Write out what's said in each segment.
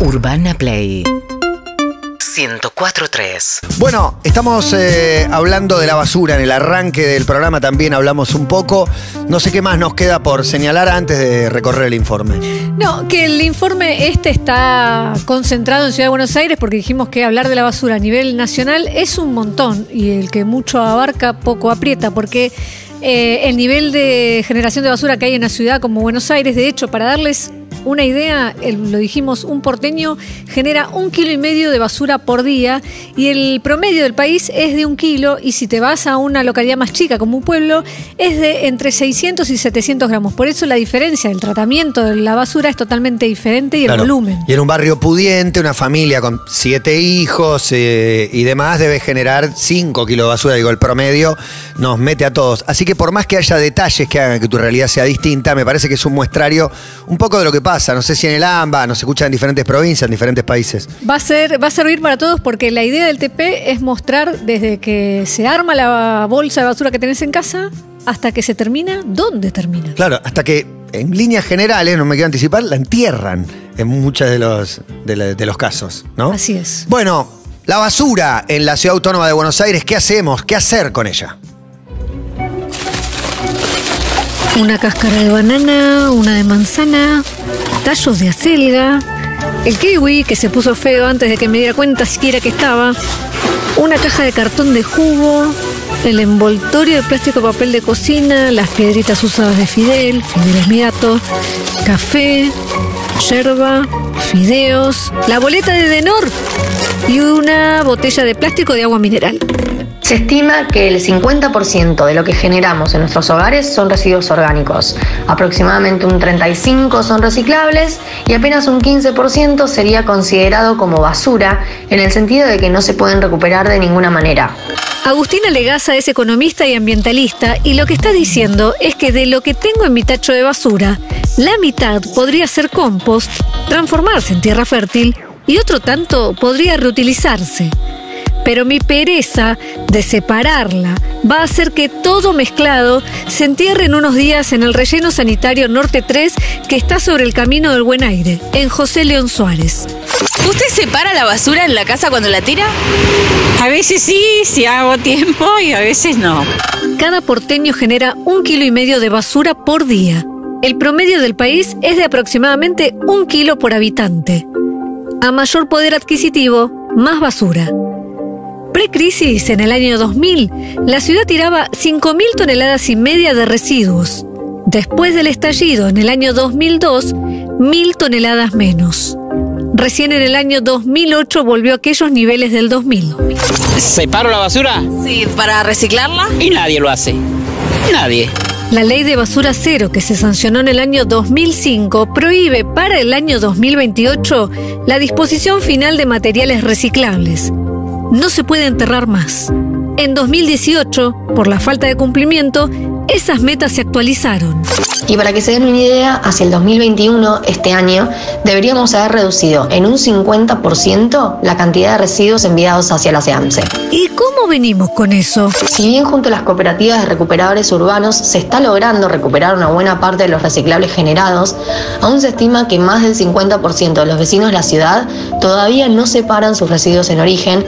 Urbana Play 104.3 Bueno, estamos eh, hablando de la basura. En el arranque del programa también hablamos un poco. No sé qué más nos queda por señalar antes de recorrer el informe. No, que el informe este está concentrado en Ciudad de Buenos Aires porque dijimos que hablar de la basura a nivel nacional es un montón y el que mucho abarca poco aprieta porque eh, el nivel de generación de basura que hay en una ciudad como Buenos Aires, de hecho, para darles una idea, lo dijimos, un porteño genera un kilo y medio de basura por día y el promedio del país es de un kilo y si te vas a una localidad más chica como un pueblo es de entre 600 y 700 gramos. Por eso la diferencia del tratamiento de la basura es totalmente diferente y el volumen. Y en un barrio pudiente, una familia con siete hijos eh, y demás debe generar 5 kilos de basura. Digo, el promedio nos mete a todos. Así que por más que haya detalles que hagan que tu realidad sea distinta, me parece que es un muestrario un poco de lo que pasa. No sé si en el AMBA, nos escuchan en diferentes provincias, en diferentes países. Va a, ser, va a servir para todos porque la idea del TP es mostrar desde que se arma la bolsa de basura que tenés en casa hasta que se termina, dónde termina. Claro, hasta que en líneas generales, no me quiero anticipar, la entierran en muchos de los, de, la- de los casos, ¿no? Así es. Bueno, la basura en la ciudad autónoma de Buenos Aires, ¿qué hacemos? ¿Qué hacer con ella? Una cáscara de banana, una de manzana, tallos de acelga, el kiwi que se puso feo antes de que me diera cuenta siquiera que estaba, una caja de cartón de jugo, el envoltorio de plástico papel de cocina, las piedritas usadas de Fidel, Fidel es mi gato, café, yerba, fideos, la boleta de Denor y una botella de plástico de agua mineral. Se estima que el 50% de lo que generamos en nuestros hogares son residuos orgánicos. Aproximadamente un 35% son reciclables y apenas un 15% sería considerado como basura en el sentido de que no se pueden recuperar de ninguna manera. Agustina Legaza es economista y ambientalista y lo que está diciendo es que de lo que tengo en mi tacho de basura, la mitad podría ser compost, transformarse en tierra fértil y otro tanto podría reutilizarse. Pero mi pereza de separarla va a hacer que todo mezclado se entierre en unos días en el relleno sanitario Norte 3 que está sobre el camino del Buen Aire, en José León Suárez. ¿Usted separa la basura en la casa cuando la tira? A veces sí, si hago tiempo y a veces no. Cada porteño genera un kilo y medio de basura por día. El promedio del país es de aproximadamente un kilo por habitante. A mayor poder adquisitivo, más basura. Pre-crisis, en el año 2000, la ciudad tiraba 5.000 toneladas y media de residuos. Después del estallido, en el año 2002, 1.000 toneladas menos. Recién en el año 2008 volvió a aquellos niveles del 2000. ¿Separo la basura? Sí, para reciclarla. Y nadie lo hace. Nadie. La ley de basura cero que se sancionó en el año 2005 prohíbe para el año 2028 la disposición final de materiales reciclables. No se puede enterrar más. En 2018, por la falta de cumplimiento, esas metas se actualizaron. Y para que se den una idea, hacia el 2021, este año, deberíamos haber reducido en un 50% la cantidad de residuos enviados hacia la SEAMSE. ¿Y cómo venimos con eso? Si bien junto a las cooperativas de recuperadores urbanos se está logrando recuperar una buena parte de los reciclables generados, aún se estima que más del 50% de los vecinos de la ciudad todavía no separan sus residuos en origen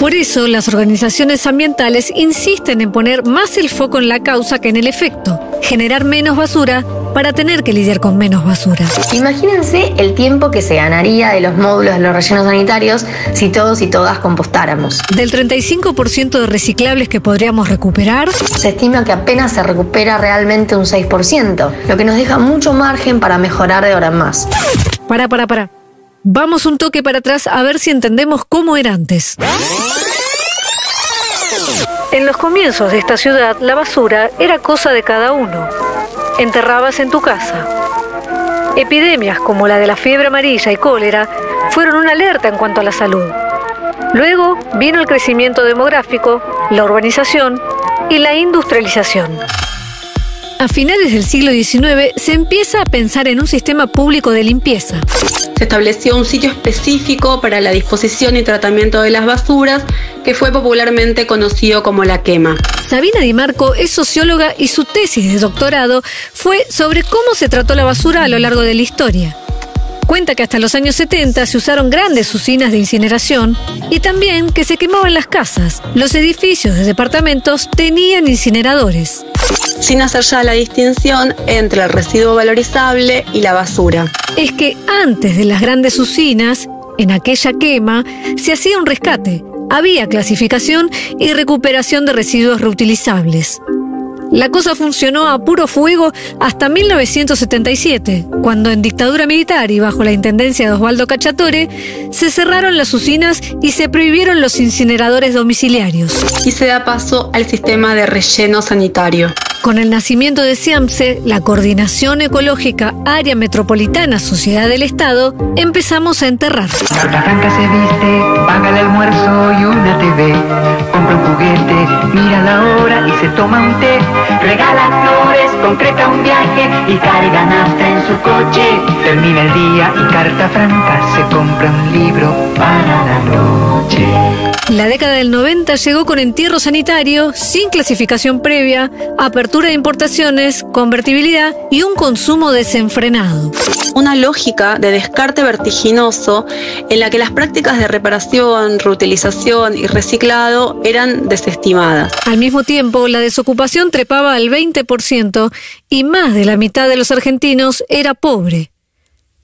Por eso las organizaciones ambientales insisten en poner más el foco en la causa que en el efecto, generar menos basura para tener que lidiar con menos basura. Imagínense el tiempo que se ganaría de los módulos de los rellenos sanitarios si todos y todas compostáramos. Del 35% de reciclables que podríamos recuperar, Se estima que apenas se recupera realmente un 6%, lo que nos deja mucho margen para mejorar de ahora en más. Para, para, para. Vamos un toque para atrás a ver si entendemos cómo era antes. En los comienzos de esta ciudad, la basura era cosa de cada uno. Enterrabas en tu casa. Epidemias como la de la fiebre amarilla y cólera fueron una alerta en cuanto a la salud. Luego vino el crecimiento demográfico, la urbanización y la industrialización. A finales del siglo XIX se empieza a pensar en un sistema público de limpieza. Se estableció un sitio específico para la disposición y tratamiento de las basuras que fue popularmente conocido como la quema. Sabina Di Marco es socióloga y su tesis de doctorado fue sobre cómo se trató la basura a lo largo de la historia. Cuenta que hasta los años 70 se usaron grandes usinas de incineración y también que se quemaban las casas. Los edificios de departamentos tenían incineradores. sin hacer ya la distinción entre el residuo valorizable y la basura. Es que antes de las grandes usinas, en aquella quema, se hacía un rescate. Había clasificación y recuperación de residuos reutilizables. La cosa funcionó a puro fuego hasta 1977, cuando en dictadura militar y bajo la intendencia de Osvaldo Cachatore, se cerraron las usinas y se prohibieron los incineradores domiciliarios. Y se da paso al sistema de relleno sanitario. Con el nacimiento de SIAMSE, la Coordinación Ecológica Área Metropolitana Sociedad del Estado, empezamos a enterrar. Carta Franca se viste, paga el almuerzo y una TV. Compra un juguete, mira la hora y se toma un té. Regala flores, concreta un viaje y carga nafta en su coche. Termina el día y Carta Franca se compra un libro para la noche. La década del 90 llegó con entierro sanitario, sin clasificación previa, apertura de importaciones, convertibilidad y un consumo desenfrenado. Una lógica de descarte vertiginoso en la que las prácticas de reparación, reutilización y reciclado eran desestimadas. Al mismo tiempo, la desocupación trepaba al 20% y más de la mitad de los argentinos era pobre.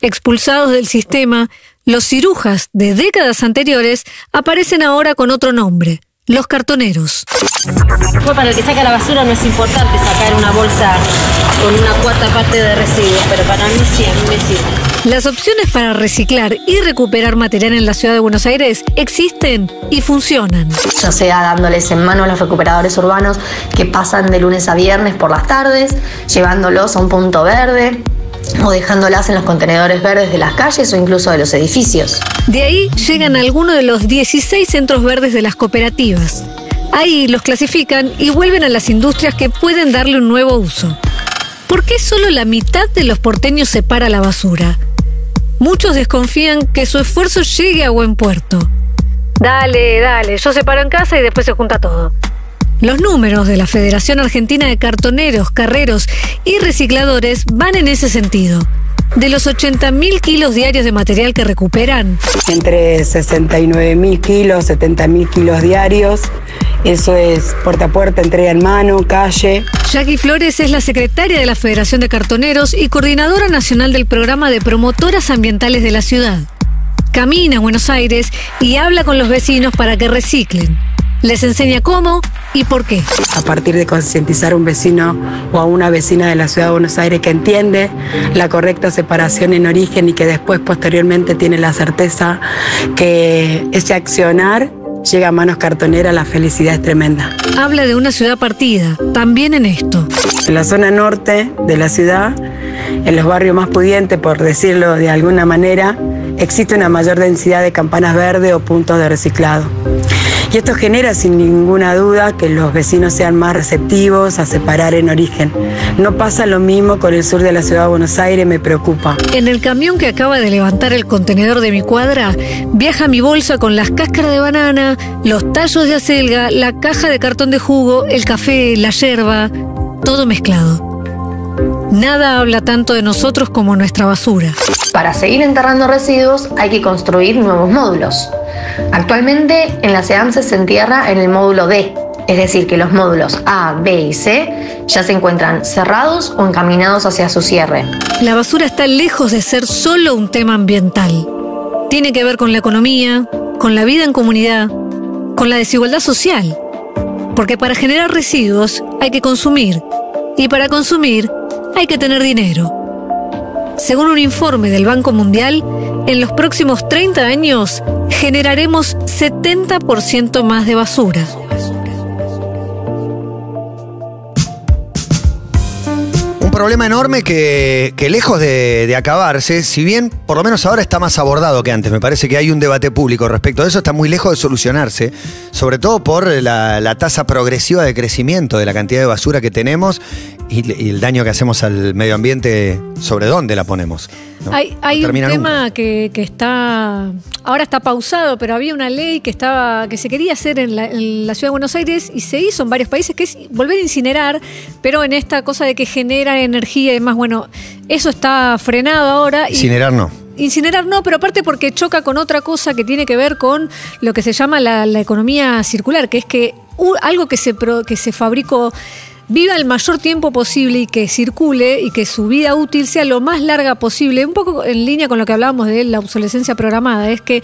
Expulsados del sistema, los cirujas de décadas anteriores aparecen ahora con otro nombre, los cartoneros. Después para el que saca la basura no es importante sacar una bolsa con una cuarta parte de residuos, pero para mí sí, a mí me sirve. Las opciones para reciclar y recuperar material en la ciudad de Buenos Aires existen y funcionan. ya sea dándoles en mano a los recuperadores urbanos que pasan de lunes a viernes por las tardes, llevándolos a un punto verde o dejándolas en los contenedores verdes de las calles o incluso de los edificios. De ahí llegan algunos de los 16 centros verdes de las cooperativas. Ahí los clasifican y vuelven a las industrias que pueden darle un nuevo uso. ¿Por qué solo la mitad de los porteños separa la basura? Muchos desconfían que su esfuerzo llegue a buen puerto. Dale, dale, yo separo en casa y después se junta todo. Los números de la Federación Argentina de Cartoneros, Carreros y Recicladores van en ese sentido. De los 80.000 kilos diarios de material que recuperan, entre 69 mil kilos, 70 mil kilos diarios. Eso es puerta a puerta, entrega en mano, calle. Jackie Flores es la secretaria de la Federación de Cartoneros y coordinadora nacional del programa de promotoras ambientales de la ciudad. Camina a Buenos Aires y habla con los vecinos para que reciclen. Les enseña cómo y por qué. A partir de concientizar a un vecino o a una vecina de la ciudad de Buenos Aires que entiende la correcta separación en origen y que después posteriormente tiene la certeza que ese accionar llega a manos cartoneras, la felicidad es tremenda. Habla de una ciudad partida, también en esto. En la zona norte de la ciudad, en los barrios más pudientes, por decirlo de alguna manera, existe una mayor densidad de campanas verdes o puntos de reciclado. Y esto genera sin ninguna duda que los vecinos sean más receptivos a separar en origen. No pasa lo mismo con el sur de la ciudad de Buenos Aires, me preocupa. En el camión que acaba de levantar el contenedor de mi cuadra, viaja mi bolsa con las cáscaras de banana, los tallos de acelga, la caja de cartón de jugo, el café, la yerba, todo mezclado. Nada habla tanto de nosotros como nuestra basura. Para seguir enterrando residuos hay que construir nuevos módulos. Actualmente en la SEAMSE se entierra en el módulo D, es decir, que los módulos A, B y C ya se encuentran cerrados o encaminados hacia su cierre. La basura está lejos de ser solo un tema ambiental. Tiene que ver con la economía, con la vida en comunidad, con la desigualdad social. Porque para generar residuos hay que consumir y para consumir hay que tener dinero. Según un informe del Banco Mundial, en los próximos 30 años generaremos 70% más de basura. Un problema enorme que, lejos de, acabarse, si bien por lo menos ahora está más abordado que antes, me parece que hay un debate público respecto a eso, está muy lejos de solucionarse, sobre todo por la tasa progresiva de crecimiento de la cantidad de basura que tenemos y, y el daño que hacemos al medio ambiente, sobre dónde la ponemos. ¿no? Hay, No un tema que, que está. Ahora está pausado, pero había una ley que estaba que se quería hacer en la, en la ciudad de Buenos Aires y se hizo en varios países, que es volver a incinerar, pero en esta cosa de que genera energía y demás. Bueno, eso está frenado ahora. y- Incinerar no. incinerar no, pero aparte porque choca con otra cosa que tiene que ver con lo que se llama la, la economía circular, que es que algo que se, pro- que se fabricó viva el mayor tiempo posible y que circule y que su vida útil sea lo más larga posible, un poco en línea con lo que hablábamos de la obsolescencia programada, es que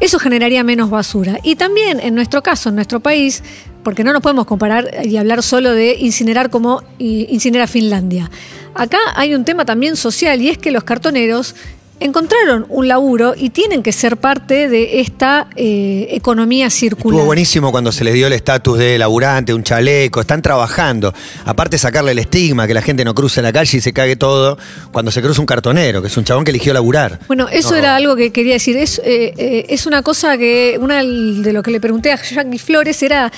eso generaría menos basura. Y también en nuestro caso, en nuestro país, porque no nos podemos comparar y hablar solo de incinerar como incinera Finlandia. Acá hay un tema también social y es que los cartoneros encontraron un laburo y tienen que ser parte de esta eh, economía circular. Estuvo buenísimo cuando se les dio el estatus de laburante, un chaleco, están trabajando. Aparte sacarle el estigma, que la gente no cruce la calle y se cague todo cuando se cruza un cartonero, que es un chabón que eligió laburar. Bueno, eso No. era algo que quería decir. Es, eh, eh, es una cosa que, una de lo que le pregunté a Jackie Flores era,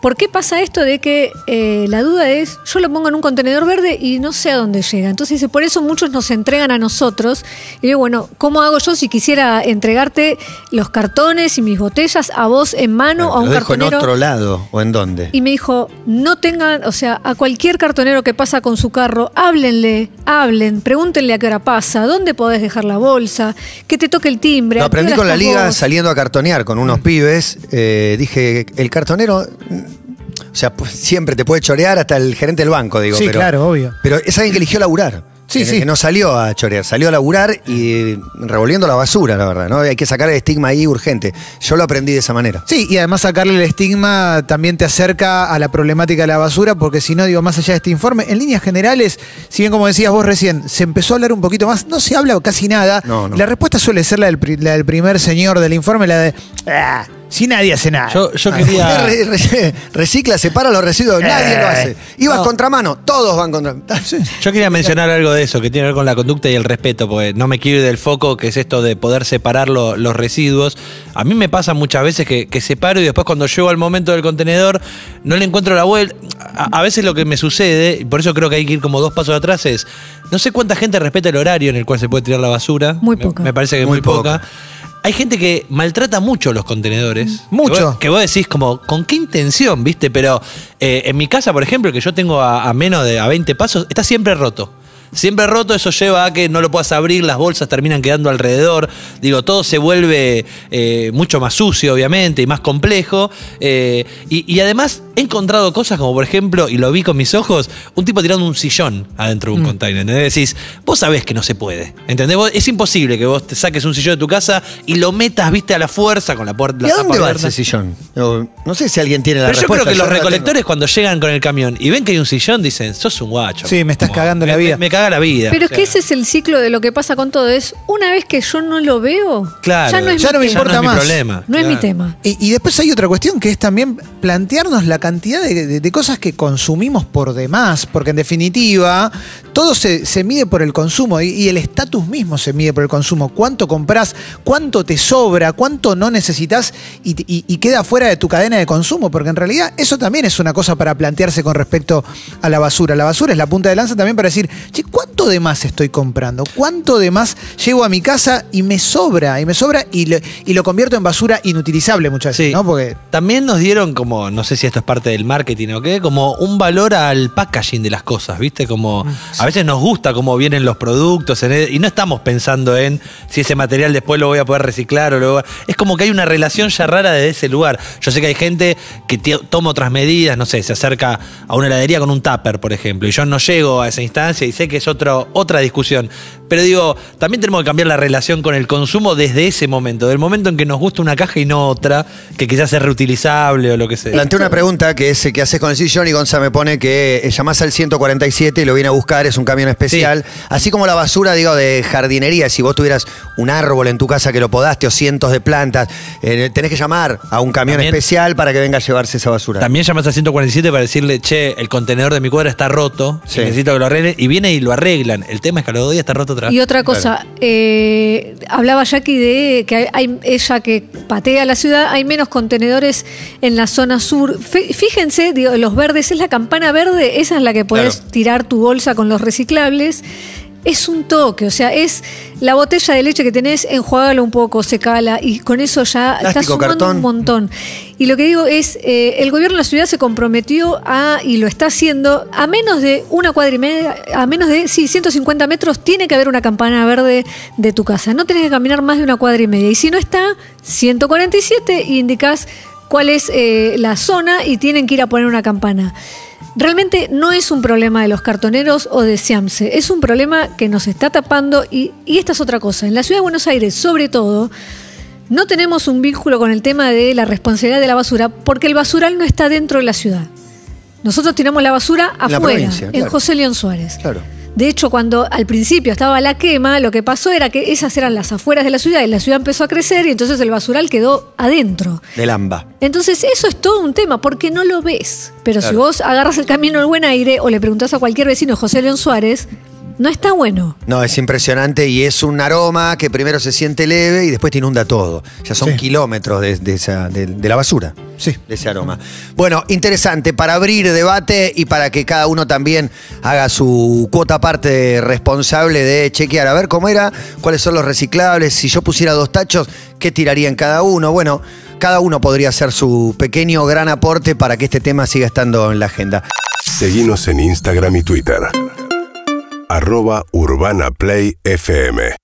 ¿por qué pasa esto de que eh, la duda es, yo lo pongo en un contenedor verde y no sé a dónde llega? Entonces dice, por eso muchos nos entregan a nosotros. Y digo, bueno, ¿cómo hago yo si quisiera entregarte los cartones y mis botellas a vos en mano o a ¿Lo un dejo en cartonero? otro lado o en dónde? Y me dijo, no tengan, o sea, a cualquier cartonero que pasa con su carro, háblenle, hablen, pregúntenle a qué hora pasa, dónde podés dejar la bolsa, que te toque el timbre. Lo aprendí con la liga vos. saliendo a cartonear con unos pibes. eh, dije, el cartonero, o sea, pues, siempre te puede chorear hasta el gerente del banco, digo. Sí, pero, claro, obvio. Pero es alguien que eligió laburar. Sí, sí. que no salió a chorear, salió a laburar y revolviendo la basura, la verdad, ¿no? Hay que sacar el estigma ahí urgente. Yo lo aprendí de esa manera. Sí, y además sacarle el estigma también te acerca a la problemática de la basura, porque si no, digo, más allá de este informe, en líneas generales, si bien como decías vos recién, se empezó a hablar un poquito más, no se habla casi nada. No, no. La respuesta suele ser la del, pri- la del primer señor del informe, la de, "Ah, si nadie hace nada. Yo, yo Usted quería. re- re- recicla, separa los residuos, nadie lo hace. Ibas no. contramano, todos van contra. Yo quería mencionar algo de eso, que tiene que ver con la conducta y el respeto, porque no me quiero ir del foco, que es esto de poder separar lo- los residuos. A mí me pasa muchas veces que, que separo y después cuando llego al momento del contenedor no le encuentro la vuelta. A, a veces lo que me sucede, y por eso creo que hay que ir como dos pasos atrás, es, no sé cuánta gente respeta el horario en el cual se puede tirar la basura. Muy Me- poca. Me, parece que Muy muy, poca. Hay gente que maltrata mucho los contenedores. Mucho. Que vos, que vos decís como, ¿con qué intención? ¿Viste? Pero eh, en mi casa, por ejemplo, que yo tengo a, a menos de a 20 pasos, está siempre roto. Siempre roto, eso lleva a que no lo puedas abrir, las bolsas terminan quedando alrededor. Digo, todo se vuelve eh, mucho más sucio, obviamente, y más complejo. Eh, y, y además he encontrado cosas como, por ejemplo, y lo vi con mis ojos, un tipo tirando un sillón adentro de un container. ¿Entendés? Decís, vos sabés que no se puede. ¿Entendés? Vos- es imposible que vos te saques un sillón de tu casa y lo metas, viste, a la fuerza con la puerta. ¿Y la a dónde va ese sillón? No, no sé si alguien tiene la Pero yo creo que los recolectores cuando llegan con el camión y ven que hay un sillón dicen, sos un guacho. Sí, me estás cagando la vida. Me, me caga la vida. Pero o es que ese es el ciclo de lo que pasa con todo. Es una vez que yo no lo veo, Claro, ya no es ya mi no me importa no es más. mi problema. No es mi tema. Y, y después hay otra cuestión que es también plantearnos la cantidad de, de- de cosas que consumimos por demás, porque en definitiva todo se, se mide por el consumo y, y el estatus mismo se mide por el consumo. ¿Cuánto compras? ¿Cuánto te sobra? ¿Cuánto no necesitas y, y- y queda fuera de tu cadena de consumo? Porque en realidad eso también es una cosa para plantearse con respecto a la basura. La basura es la punta de lanza también para decir, che, ¿cuánto de más estoy comprando? ¿Cuánto de más llego a mi casa y me sobra? Y me sobra y lo, y lo convierto en basura inutilizable muchas veces, Sí. ¿no? Porque También nos dieron como, no sé si esto es parte del marketing o qué, como un valor al packaging de las cosas, ¿viste? Como a veces nos gusta cómo vienen los productos en el- y no estamos pensando en si ese material después lo voy a poder reciclar o lo Es como que hay una relación ya rara desde ese lugar. Yo sé que hay gente que toma otras medidas, no sé, se acerca a una heladería con un tupper, por ejemplo, y yo no llego a esa instancia y sé que es otro, otra discusión. Pero digo, también tenemos que cambiar la relación con el consumo desde ese momento, del momento en que nos gusta una caja y no otra, que quizás es reutilizable o lo que sea. Planteé una pregunta que es ¿qué haces con el sillón? Y Gonza me pone que eh, llamás al 147 y lo viene a buscar, es un camión especial. Así como la basura, digo, de jardinería, si vos tuvieras un árbol en tu casa que lo podaste o cientos de plantas, eh, tenés que llamar a un camión También- especial para que venga a llevarse esa basura. También llamas al 147 para decirle, che, el contenedor de mi cuadra está roto, Sí. necesito que lo arreglen, y viene y lo arreglan. El tema es que a los dos días está roto otra vez. Y otra cosa, eh, hablaba Jackie de que hay, hay- ella que patea la ciudad, hay menos contenedores en la zona sur. Fí- Fíjense, digo, los verdes, es la campana verde, esa es la que podés Claro. tirar tu bolsa con los reciclables. Es un toque, o sea, es la botella de leche que tenés, enjuágalo un poco, secala y con eso ya estás sumando cartón. un montón. Y lo que digo es, eh, el gobierno de la ciudad se comprometió a, y lo está haciendo, a menos de una cuadra y media, a menos de, sí, 150 metros, tiene que haber una campana verde de tu casa. No tenés que caminar más de una cuadra y media. Y si no está, 147, y indicás cuál es eh, la zona y tienen que ir a poner una campana. Realmente no es un problema de los cartoneros o de Siamse, es un problema que nos está tapando y, y esta es otra cosa. En la ciudad de Buenos Aires, sobre todo, no tenemos un vínculo con el tema de la responsabilidad de la basura porque el basural no está dentro de la ciudad. Nosotros tiramos la basura la afuera, en claro. José León Suárez. Claro. De hecho, cuando al principio estaba la quema, lo que pasó era que esas eran las afueras de la ciudad y la ciudad empezó a crecer y entonces el basural quedó adentro. Del AMBA. Entonces, eso es todo un tema, porque no lo ves. Pero si vos agarras el camino del buen aire o le preguntás a cualquier vecino José León Suárez, no está bueno. No, es impresionante y es un aroma que primero se siente leve y después te inunda todo. Ya son Sí. kilómetros de, de esa- de- de la basura. Sí. De ese aroma. Bueno, interesante para abrir debate y para que cada uno también haga su cuota parte responsable de chequear. A ver cómo era, cuáles son los reciclables. Si yo pusiera dos tachos, ¿qué tiraría en cada uno? Bueno, cada uno podría hacer su pequeño gran aporte para que este tema siga estando en la agenda. Seguinos en Instagram y Twitter. Arroba Urbana Play FM.